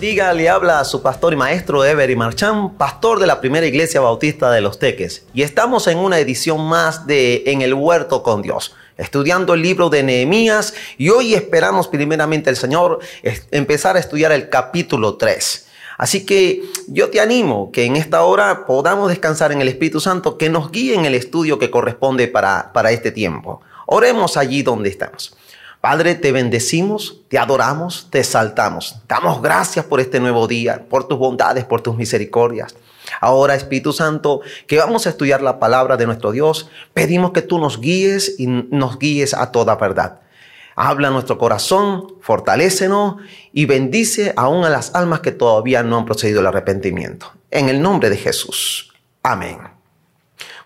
bendiga, le habla a su pastor y maestro Every Marchán, pastor de la primera iglesia bautista de Los Teques. Y estamos en una edición más de En el Huerto con Dios, estudiando el libro de Nehemías. Y hoy esperamos primeramente el Señor empezar a estudiar el capítulo 3. Así que yo te animo que en esta hora podamos descansar en el Espíritu Santo, que nos guíe en el estudio que corresponde para, para este tiempo. Oremos allí donde estamos. Padre, te bendecimos, te adoramos, te exaltamos. Damos gracias por este nuevo día, por tus bondades, por tus misericordias. Ahora, Espíritu Santo, que vamos a estudiar la palabra de nuestro Dios, pedimos que tú nos guíes y nos guíes a toda verdad. Habla nuestro corazón, fortalécenos y bendice aún a las almas que todavía no han procedido al arrepentimiento. En el nombre de Jesús. Amén.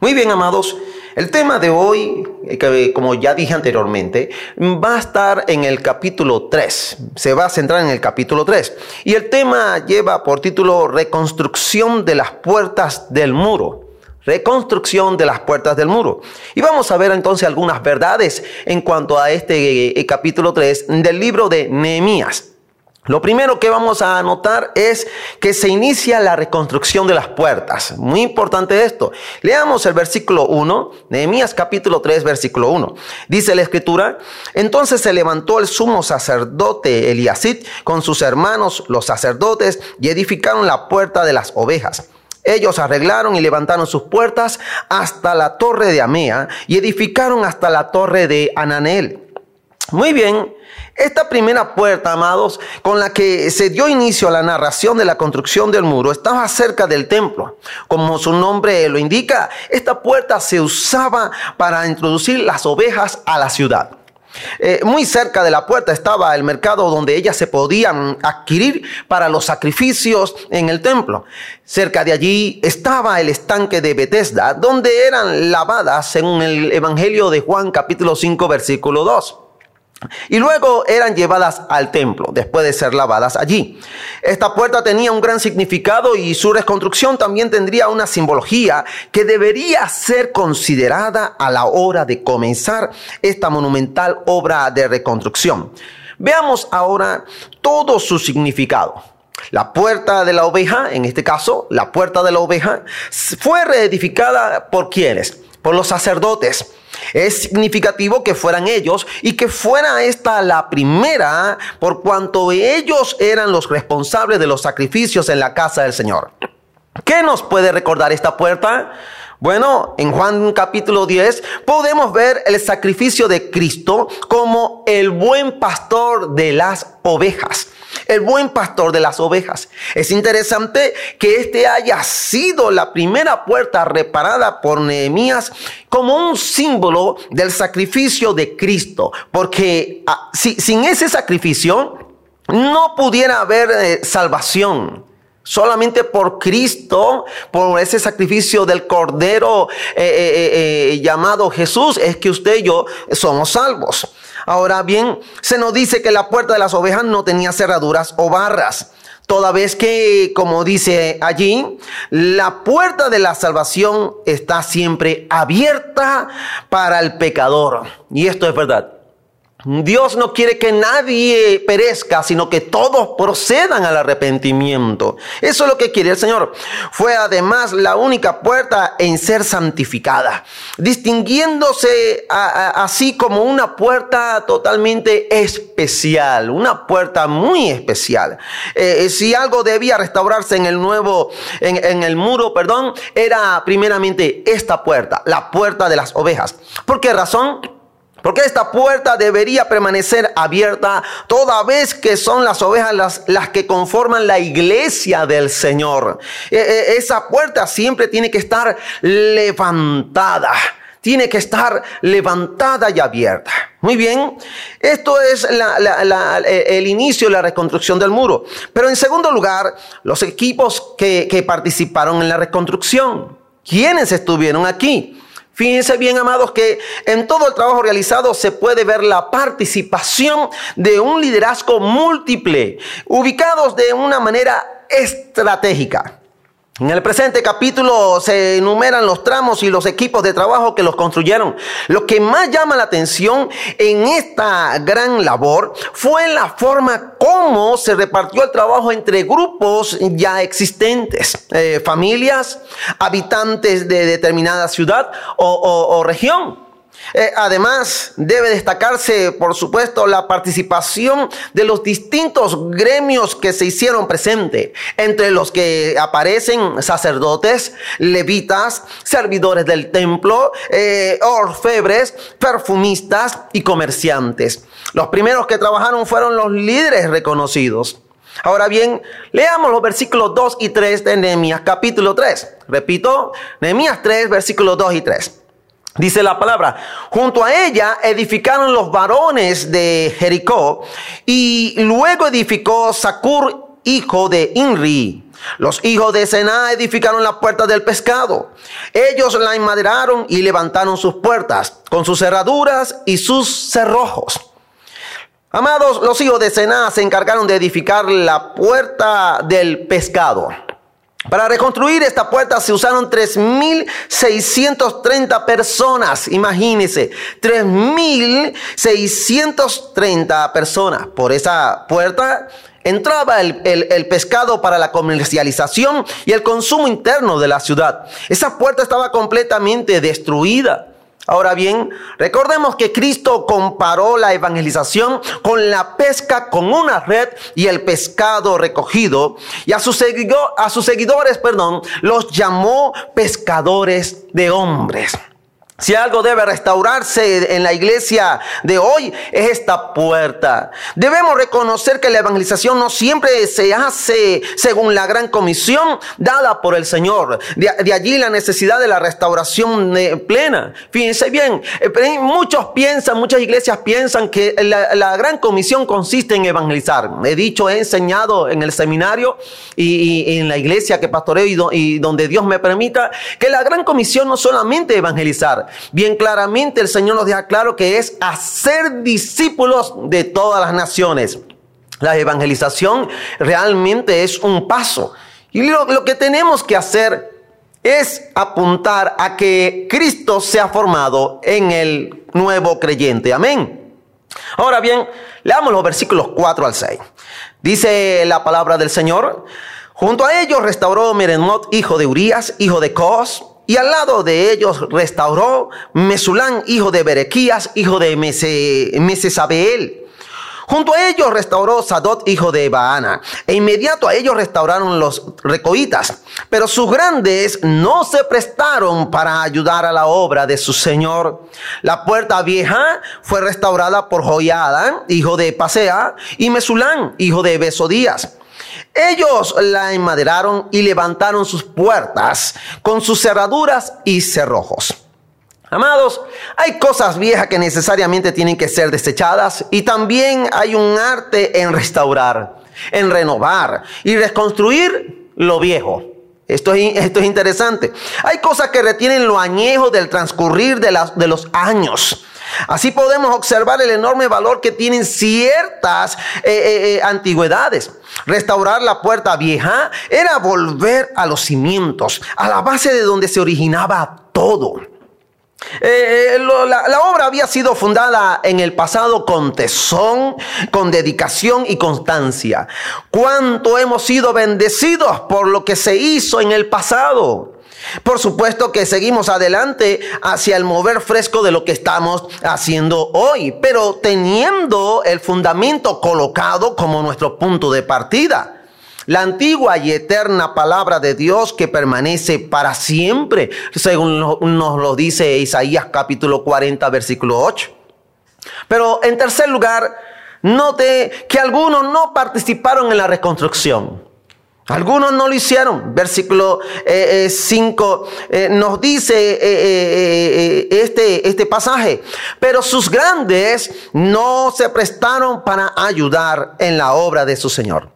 Muy bien, amados. El tema de hoy, eh, como ya dije anteriormente, va a estar en el capítulo 3. Se va a centrar en el capítulo 3. Y el tema lleva por título Reconstrucción de las puertas del muro. Reconstrucción de las puertas del muro. Y vamos a ver entonces algunas verdades en cuanto a este eh, capítulo 3 del libro de Nehemías. Lo primero que vamos a anotar es que se inicia la reconstrucción de las puertas. Muy importante esto. Leamos el versículo 1, Nehemías capítulo 3, versículo 1. Dice la escritura, entonces se levantó el sumo sacerdote Eliasit con sus hermanos los sacerdotes y edificaron la puerta de las ovejas. Ellos arreglaron y levantaron sus puertas hasta la torre de Amea y edificaron hasta la torre de Ananel. Muy bien, esta primera puerta, amados, con la que se dio inicio a la narración de la construcción del muro, estaba cerca del templo. Como su nombre lo indica, esta puerta se usaba para introducir las ovejas a la ciudad. Eh, muy cerca de la puerta estaba el mercado donde ellas se podían adquirir para los sacrificios en el templo. Cerca de allí estaba el estanque de Bethesda, donde eran lavadas según el Evangelio de Juan capítulo 5 versículo 2 y luego eran llevadas al templo después de ser lavadas allí. Esta puerta tenía un gran significado y su reconstrucción también tendría una simbología que debería ser considerada a la hora de comenzar esta monumental obra de reconstrucción. Veamos ahora todo su significado. La puerta de la oveja, en este caso, la puerta de la oveja, fue reedificada por quienes? Por los sacerdotes es significativo que fueran ellos y que fuera esta la primera por cuanto ellos eran los responsables de los sacrificios en la casa del Señor. ¿Qué nos puede recordar esta puerta? Bueno, en Juan capítulo 10 podemos ver el sacrificio de Cristo como el buen pastor de las ovejas el buen pastor de las ovejas. Es interesante que este haya sido la primera puerta reparada por Nehemías como un símbolo del sacrificio de Cristo, porque ah, sin ese sacrificio no pudiera haber eh, salvación. Solamente por Cristo, por ese sacrificio del Cordero eh, eh, llamado Jesús, es que usted y yo somos salvos. Ahora bien, se nos dice que la puerta de las ovejas no tenía cerraduras o barras. Toda vez que, como dice allí, la puerta de la salvación está siempre abierta para el pecador. Y esto es verdad. Dios no quiere que nadie perezca, sino que todos procedan al arrepentimiento. Eso es lo que quiere el Señor. Fue además la única puerta en ser santificada, distinguiéndose así como una puerta totalmente especial, una puerta muy especial. Eh, si algo debía restaurarse en el nuevo, en, en el muro, perdón, era primeramente esta puerta, la puerta de las ovejas. ¿Por qué razón? Porque esta puerta debería permanecer abierta toda vez que son las ovejas las, las que conforman la iglesia del Señor. E, e, esa puerta siempre tiene que estar levantada. Tiene que estar levantada y abierta. Muy bien, esto es el inicio de la reconstrucción del muro. Pero en segundo lugar, los equipos que, que participaron en la reconstrucción. ¿Quiénes estuvieron aquí? Fíjense bien, amados, que en todo el trabajo realizado se puede ver la participación de un liderazgo múltiple, ubicados de una manera estratégica. En el presente capítulo se enumeran los tramos y los equipos de trabajo que los construyeron. Lo que más llama la atención en esta gran labor fue la forma como se repartió el trabajo entre grupos ya existentes, eh, familias, habitantes de determinada ciudad o región. Eh, además, debe destacarse, por supuesto, la participación de los distintos gremios que se hicieron presente, entre los que aparecen sacerdotes, levitas, servidores del templo, eh, orfebres, perfumistas y comerciantes. Los primeros que trabajaron fueron los líderes reconocidos. Ahora bien, leamos los versículos 2 y 3 de Nehemías capítulo 3. Repito, Nehemías 3, versículos 2 y 3. Dice la palabra, junto a ella edificaron los varones de Jericó y luego edificó Sacur, hijo de Inri. Los hijos de Sená edificaron la puerta del pescado. Ellos la enmaderaron y levantaron sus puertas con sus cerraduras y sus cerrojos. Amados, los hijos de Sená se encargaron de edificar la puerta del pescado. Para reconstruir esta puerta se usaron 3.630 personas, imagínense, 3.630 personas. Por esa puerta entraba el, el, pescado para la comercialización y el consumo interno de la ciudad. Esa puerta estaba completamente destruida. Ahora bien, recordemos que Cristo comparó la evangelización con la pesca con una red y el pescado recogido y a sus, seguidores, perdón, los llamó pescadores de hombres. Si algo debe restaurarse en la iglesia de hoy es esta puerta. Debemos reconocer que la evangelización no siempre se hace según la gran comisión dada por el Señor. De, allí la necesidad de la restauración plena. Fíjense bien, eh, muchos piensan, muchas iglesias piensan que la, gran comisión consiste en evangelizar. He dicho, he enseñado en el seminario y, en la iglesia que pastoreo y donde Dios me permita que la gran comisión no solamente evangelizar, Bien claramente el Señor nos deja claro que es hacer discípulos de todas las naciones. La evangelización realmente es un paso. Y lo, que tenemos que hacer es apuntar a que Cristo sea formado en el nuevo creyente. Amén. Ahora bien, leamos los versículos 4 al 6. Dice la palabra del Señor. Junto a ellos restauró Merenot, hijo de Urías, hijo de Cos, y al lado de ellos restauró Mesulán, hijo de Berequías, hijo de Mesesabeel. Junto a ellos restauró Sadot, hijo de Baana, e inmediato a ellos restauraron los recoitas. Pero sus grandes no se prestaron para ayudar a la obra de su señor. La puerta vieja fue restaurada por Joiada, hijo de Pasea, y Mesulán, hijo de Besodías. Ellos la enmaderaron y levantaron sus puertas con sus cerraduras y cerrojos. Amados, hay cosas viejas que necesariamente tienen que ser desechadas y también hay un arte en restaurar, en renovar y reconstruir lo viejo. Esto es, esto es interesante. Hay cosas que retienen lo añejo del transcurrir de, de los años. Así podemos observar el enorme valor que tienen ciertas eh, eh, eh, antigüedades. Restaurar la puerta vieja era volver a los cimientos, a la base de donde se originaba todo. la, obra había sido fundada en el pasado con tesón, con dedicación y constancia. ¿Cuánto hemos sido bendecidos por lo que se hizo en el pasado? Por supuesto que seguimos adelante hacia el mover fresco de lo que estamos haciendo hoy, pero teniendo el fundamento colocado como nuestro punto de partida. La antigua y eterna palabra de Dios que permanece para siempre, según nos lo dice Isaías capítulo 40, versículo 8. Pero en tercer lugar, note que algunos no participaron en la reconstrucción. Algunos no lo hicieron. Versículo 5 eh, eh, eh, nos dice este, este pasaje. Pero sus grandes no se prestaron para ayudar en la obra de su Señor.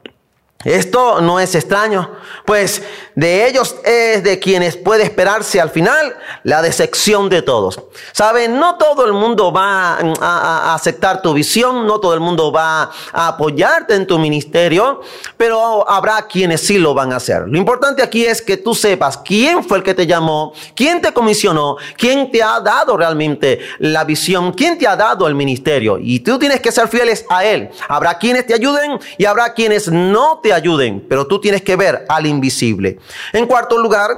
Esto no es extraño, pues de ellos es de quienes puede esperarse al final la decepción de todos. Saben, no todo el mundo va a, aceptar tu visión, no todo el mundo va a apoyarte en tu ministerio, pero habrá quienes sí lo van a hacer. Lo importante aquí es que tú sepas quién fue el que te llamó, quién te comisionó, quién te ha dado realmente la visión, quién te ha dado el ministerio. Y tú tienes que ser fieles a él. Habrá quienes te ayuden y habrá quienes no te ayuden, pero tú tienes que ver al invisible. En cuarto lugar,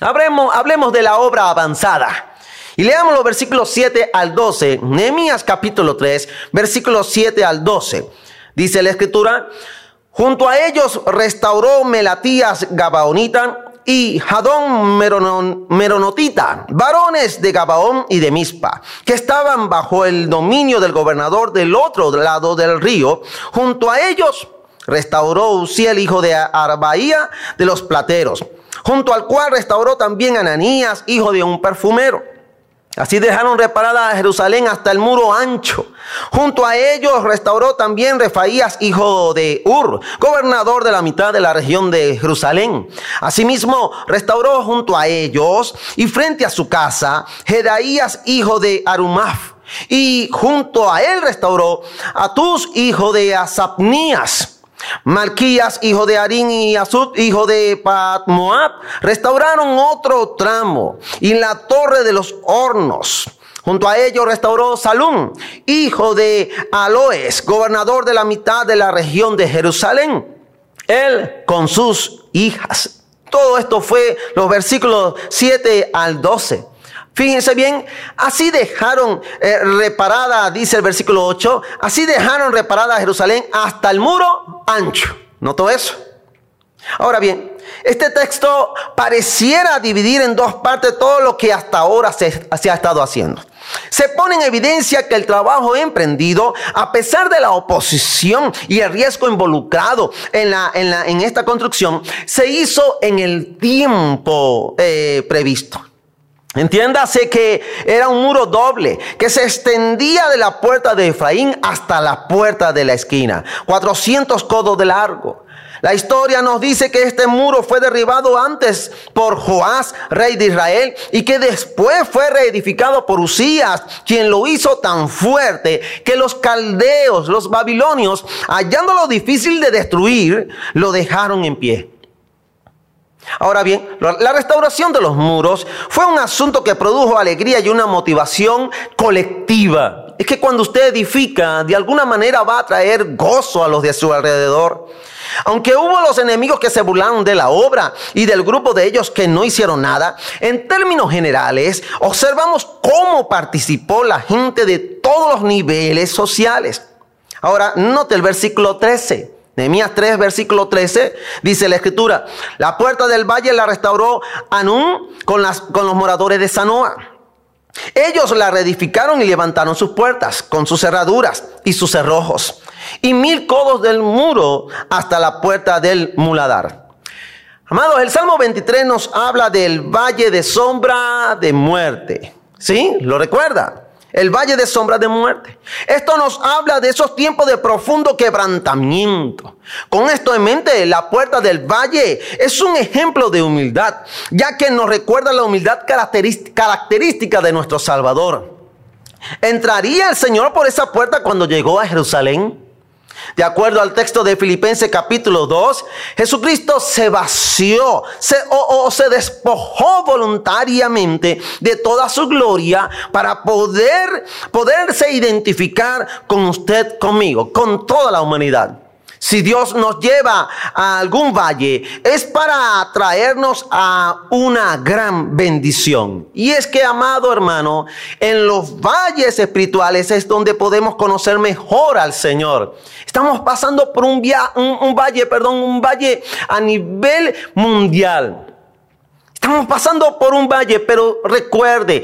hablemos, hablemos de la obra avanzada. Y leamos los versículos 7 al 12. Nehemías capítulo 3, versículos 7 al 12. Dice la escritura, junto a ellos restauró Melatías Gabaonita y Jadón Meronotita, varones de Gabaón y de Mispa, que estaban bajo el dominio del gobernador del otro lado del río. Junto a ellos Restauró Uziel, hijo de Arbaía, de los plateros, junto al cual restauró también Ananías, hijo de un perfumero. Así dejaron reparada a Jerusalén hasta el muro ancho. Junto a ellos restauró también Refaías, hijo de Ur, gobernador de la mitad de la región de Jerusalén. Asimismo, restauró junto a ellos y frente a su casa Jedaías, hijo de Arumaf. Y junto a él restauró a Tus, hijo de Asapnías Malquías, hijo de Arín, y Azud, hijo de Patmoab, restauraron otro tramo y la torre de los hornos. Junto a ello restauró Salum, hijo de Aloes, gobernador de la mitad de la región de Jerusalén. Él con sus hijas. Todo esto fue los versículos 7 al 12. Fíjense bien, así dejaron eh, reparada, dice el versículo 8, así dejaron reparada Jerusalén hasta el muro ancho. ¿Notó eso? Ahora bien, este texto pareciera dividir en dos partes todo lo que hasta ahora se, ha estado haciendo. Se pone en evidencia que el trabajo emprendido, a pesar de la oposición y el riesgo involucrado en, la, en, esta construcción, se hizo en el tiempo eh, previsto. Entiéndase que era un muro doble que se extendía de la puerta de Efraín hasta la puerta de la esquina, 400 codos de largo. La historia nos dice que este muro fue derribado antes por Joás, rey de Israel, y que después fue reedificado por Usías, quien lo hizo tan fuerte que los caldeos, los babilonios, hallándolo difícil de destruir, lo dejaron en pie. Ahora bien, la restauración de los muros fue un asunto que produjo alegría y una motivación colectiva. Es que cuando usted edifica, de alguna manera va a traer gozo a los de su alrededor. Aunque hubo los enemigos que se burlaron de la obra y del grupo de ellos que no hicieron nada, en términos generales observamos cómo participó la gente de todos los niveles sociales. Ahora, note el versículo 13. Nehemías 3, versículo 13, dice la escritura, la puerta del valle la restauró Anún con, las, con los moradores de Sanoa. Ellos la reedificaron y levantaron sus puertas con sus cerraduras y sus cerrojos y mil codos del muro hasta la puerta del muladar. Amados, el Salmo 23 nos habla del valle de sombra de muerte. ¿Sí? ¿Lo recuerda? El valle de sombra de muerte. Esto nos habla de esos tiempos de profundo quebrantamiento. Con esto en mente, la puerta del valle es un ejemplo de humildad, ya que nos recuerda la humildad característica de nuestro Salvador. ¿Entraría el Señor por esa puerta cuando llegó a Jerusalén? De acuerdo al texto de Filipenses capítulo 2, Jesucristo se vació se, o, se despojó voluntariamente de toda su gloria para poder poderse identificar con usted, conmigo, con toda la humanidad. Si Dios nos lleva a algún valle, es para traernos a una gran bendición. Y es que, amado hermano, en los valles espirituales es donde podemos conocer mejor al Señor. Estamos pasando por un, un valle, perdón, un valle a nivel mundial. Estamos pasando por un valle, pero recuerde,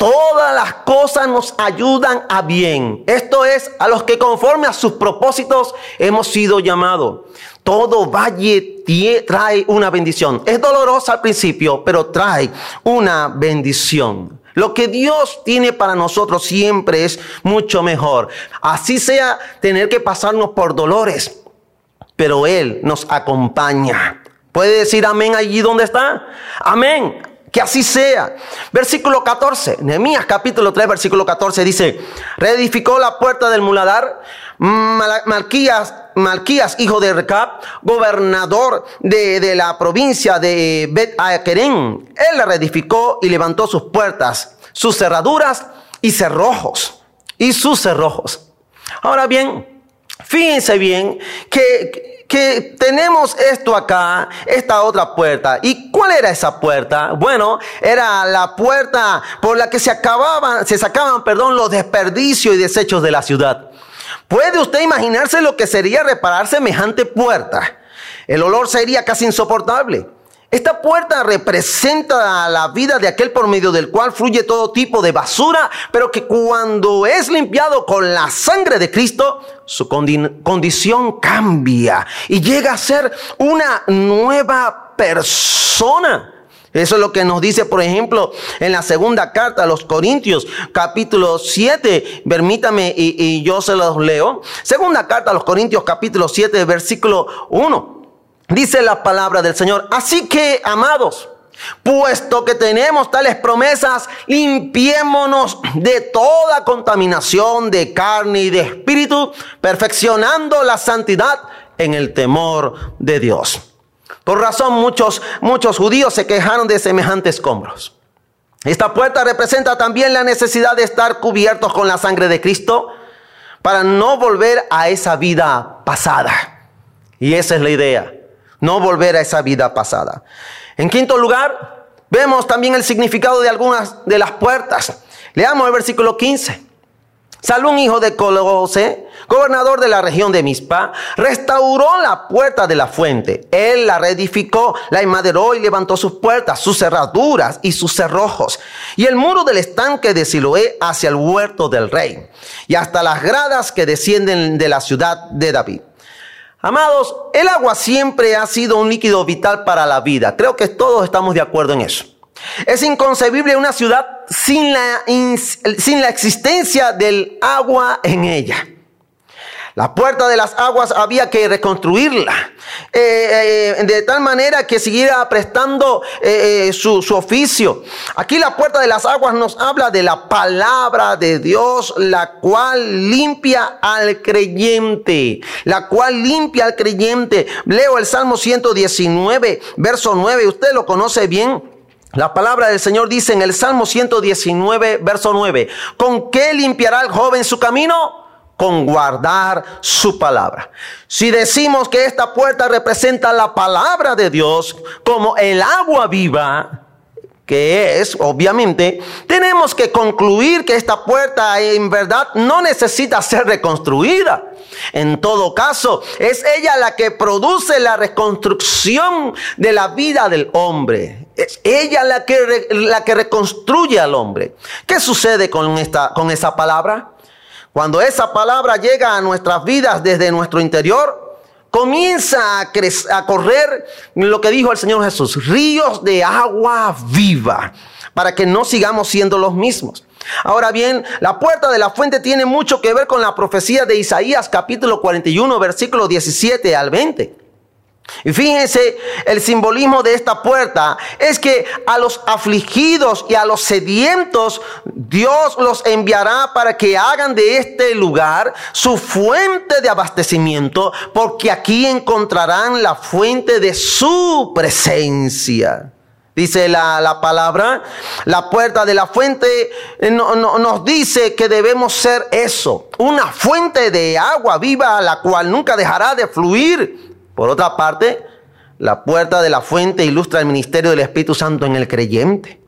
Todas las cosas nos ayudan a bien. Esto es a los que conforme a sus propósitos hemos sido llamados. Todo valle trae una bendición. Es dolorosa al principio, pero trae una bendición. Lo que Dios tiene para nosotros siempre es mucho mejor. Así sea tener que pasarnos por dolores pero Él nos acompaña. ¿Puede decir amén allí donde está? Amén. Que así sea. Versículo 14, Nehemías capítulo 3, versículo 14 dice, reedificó la puerta del muladar, Malquías, Malquías, hijo de Recab, gobernador de, la provincia de Bet Él la reedificó y levantó sus puertas, sus cerraduras y cerrojos. Y sus cerrojos. Ahora bien, fíjense bien que que tenemos esto acá, esta otra puerta. ¿Y cuál era esa puerta? Bueno, era la puerta por la que se acababan, se sacaban, perdón, los desperdicios y desechos de la ciudad. ¿Puede usted imaginarse lo que sería reparar semejante puerta? El olor sería casi insoportable. Esta puerta representa la vida de aquel por medio del cual fluye todo tipo de basura, pero que cuando es limpiado con la sangre de Cristo, su condición cambia y llega a ser una nueva persona. Eso es lo que nos dice, por ejemplo, en la segunda carta a los Corintios, capítulo 7. Permítame y, y yo se los leo. Segunda carta a los Corintios, capítulo 7, versículo 1. Dice la palabra del Señor. Así que, amados, puesto que tenemos tales promesas, limpiémonos de toda contaminación de carne y de espíritu, perfeccionando la santidad en el temor de Dios. Por razón muchos, muchos judíos se quejaron de semejantes escombros. Esta puerta representa también la necesidad de estar cubiertos con la sangre de Cristo para no volver a esa vida pasada. Y esa es la idea no volver a esa vida pasada. En quinto lugar, vemos también el significado de algunas de las puertas. Leamos el versículo 15. Salón, hijo de Colose, gobernador de la región de Mispa, restauró la puerta de la fuente. Él la reedificó, la enmaderó y levantó sus puertas, sus cerraduras y sus cerrojos. Y el muro del estanque de Siloé hacia el huerto del rey. Y hasta las gradas que descienden de la ciudad de David. Amados, el agua siempre ha sido un líquido vital para la vida. Creo que todos estamos de acuerdo en eso. Es inconcebible una ciudad sin la, sin la existencia del agua en ella. La puerta de las aguas había que reconstruirla eh, eh, de tal manera que siguiera prestando eh, su, su, oficio. Aquí la puerta de las aguas nos habla de la palabra de Dios, la cual limpia al creyente, la cual limpia al creyente. Leo el Salmo 119, verso 9, usted lo conoce bien. La palabra del Señor dice en el Salmo 119, verso 9, ¿con qué limpiará el joven su camino? Con guardar su palabra. Si decimos que esta puerta representa la palabra de Dios como el agua viva, que es, obviamente, tenemos que concluir que esta puerta en verdad no necesita ser reconstruida. En todo caso, es ella la que produce la reconstrucción de la vida del hombre. Es ella la que, la que reconstruye al hombre. ¿Qué sucede con, esta, con esa palabra? Cuando esa palabra llega a nuestras vidas desde nuestro interior, comienza a, a, correr lo que dijo el Señor Jesús, ríos de agua viva, para que no sigamos siendo los mismos. Ahora bien, la puerta de la fuente tiene mucho que ver con la profecía de Isaías capítulo 41, versículo 17 al 20. Y fíjense, el simbolismo de esta puerta es que a los afligidos y a los sedientos Dios los enviará para que hagan de este lugar su fuente de abastecimiento, porque aquí encontrarán la fuente de su presencia. Dice la, palabra, la puerta de la fuente eh, nos dice que debemos ser eso, una fuente de agua viva, la cual nunca dejará de fluir por otra parte, la puerta de la fuente ilustra el ministerio del Espíritu Santo en el creyente.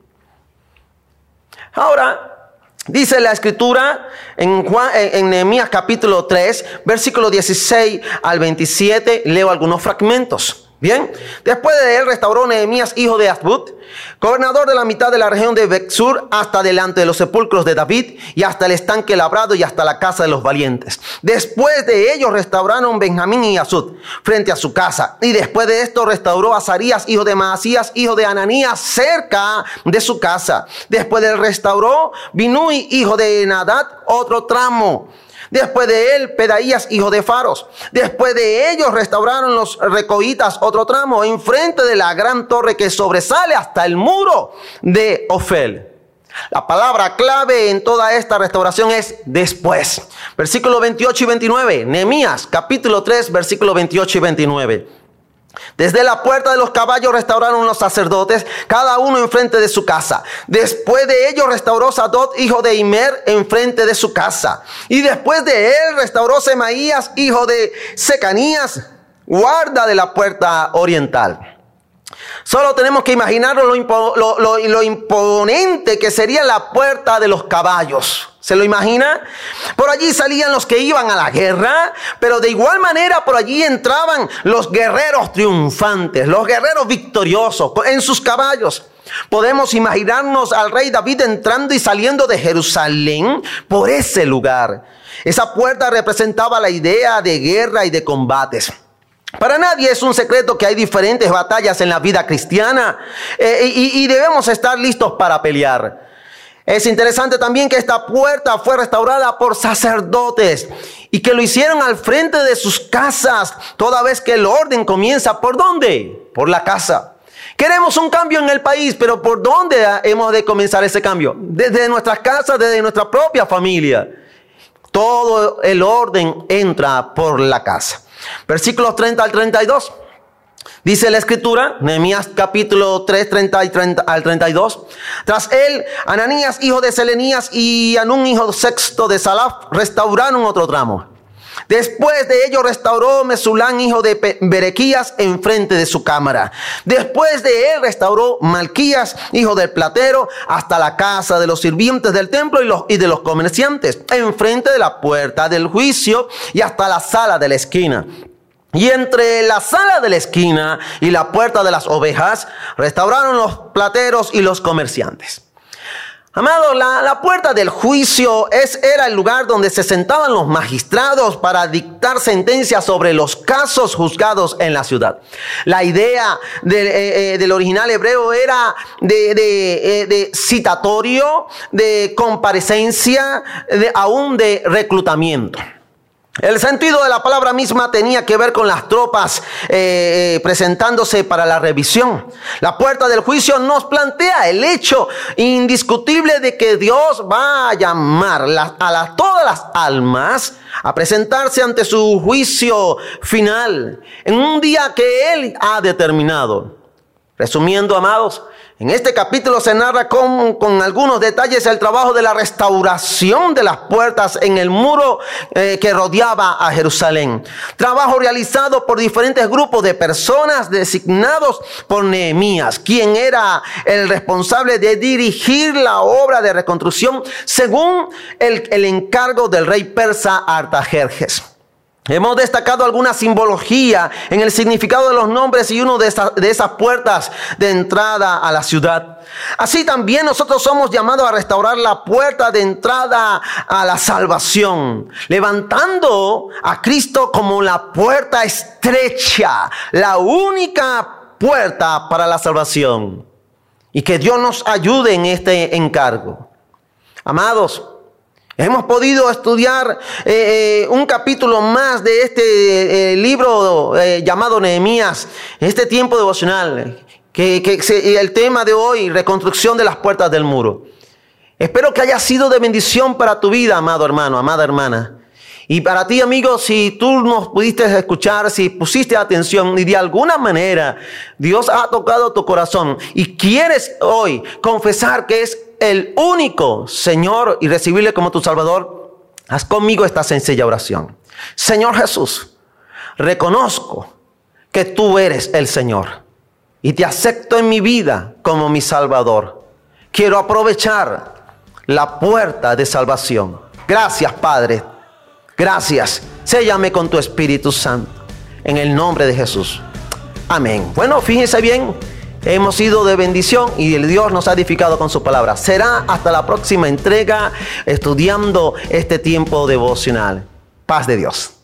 Ahora, dice la escritura en, en Nehemías capítulo 3, versículo 16 al 27, leo algunos fragmentos. Bien, después de él restauró Nehemías, hijo de Azbut, gobernador de la mitad de la región de Bexur, hasta delante de los sepulcros de David, y hasta el estanque labrado y hasta la casa de los valientes. Después de ellos restauraron Benjamín y Azud frente a su casa. Y después de esto restauró Azarías, hijo de Maasías, hijo de Ananías, cerca de su casa. Después de él restauró Binui, hijo de Nadad, otro tramo Después de él, Pedaías, hijo de Faros. Después de ellos restauraron los recoitas otro tramo enfrente de la gran torre que sobresale hasta el muro de Ofel. La palabra clave en toda esta restauración es después. Versículo 28 y 29. Nehemías, capítulo 3, versículo 28 y 29. Desde la puerta de los caballos restauraron los sacerdotes, cada uno enfrente de su casa. Después de ello restauró Sadot, hijo de Imer, enfrente de su casa. Y después de él restauró Semaías, hijo de Secanías, guarda de la puerta oriental. Solo tenemos que imaginarnos lo, imponente que sería la puerta de los caballos. ¿Se lo imagina? Por allí salían los que iban a la guerra, pero de igual manera por allí entraban los guerreros triunfantes, los guerreros victoriosos en sus caballos. Podemos imaginarnos al rey David entrando y saliendo de Jerusalén por ese lugar. Esa puerta representaba la idea de guerra y de combates. Para nadie es un secreto que hay diferentes batallas en la vida cristiana eh, y, y debemos estar listos para pelear. Es interesante también que esta puerta fue restaurada por sacerdotes y que lo hicieron al frente de sus casas, toda vez que el orden comienza por dónde? Por la casa. Queremos un cambio en el país, pero ¿por dónde hemos de comenzar ese cambio? Desde nuestras casas, desde nuestra propia familia. Todo el orden entra por la casa. Versículos 30 al 32. Dice la escritura, Nehemías capítulo 3, 30 y 30 al 32. Tras él, Ananías, hijo de Selenías, y Anún, hijo sexto de Salaf, restauraron otro tramo. Después de ello restauró Mesulán, hijo de Berequías, enfrente de su cámara. Después de él restauró Malquías, hijo del platero, hasta la casa de los sirvientes del templo y, los, y de los comerciantes, enfrente de la puerta del juicio y hasta la sala de la esquina. Y entre la sala de la esquina y la puerta de las ovejas, restauraron los plateros y los comerciantes. Amado, la, puerta del juicio es, era el lugar donde se sentaban los magistrados para dictar sentencias sobre los casos juzgados en la ciudad. La idea eh, eh, del original hebreo era de, de, eh, de citatorio, de comparecencia, aún de reclutamiento. El sentido de la palabra misma tenía que ver con las tropas eh, eh, presentándose para la revisión. La puerta del juicio nos plantea el hecho indiscutible de que Dios va a llamar a todas las almas a presentarse ante su juicio final en un día que Él ha determinado. Resumiendo, amados, en este capítulo se narra con, con, algunos detalles el trabajo de la restauración de las puertas en el muro eh, que rodeaba a Jerusalén. Trabajo realizado por diferentes grupos de personas designados por Nehemías, quien era el responsable de dirigir la obra de reconstrucción según el, el encargo del rey persa Artajerjes. Hemos destacado alguna simbología en el significado de los nombres y uno de, esas puertas de entrada a la ciudad. Así también nosotros somos llamados a restaurar la puerta de entrada a la salvación, levantando a Cristo como la puerta estrecha, la única puerta para la salvación. Y que Dios nos ayude en este encargo. Amados, Hemos podido estudiar eh, eh, un capítulo más de este eh, libro llamado Nehemías, este tiempo devocional, que, el tema de hoy, reconstrucción de las puertas del muro. Espero que haya sido de bendición para tu vida, amado hermano, amada hermana. Y para ti, amigo, si tú nos pudiste escuchar, si pusiste atención y de alguna manera Dios ha tocado tu corazón y quieres hoy confesar que es el único Señor y recibirle como tu Salvador, haz conmigo esta sencilla oración. Señor Jesús, reconozco que tú eres el Señor y te acepto en mi vida como mi Salvador. Quiero aprovechar la puerta de salvación. Gracias, Padre. Gracias. Séllame con tu Espíritu Santo. En el nombre de Jesús. Amén. Bueno, fíjense bien. Hemos sido de bendición y el Dios nos ha edificado con su palabra. Será hasta la próxima entrega estudiando este tiempo devocional. Paz de Dios.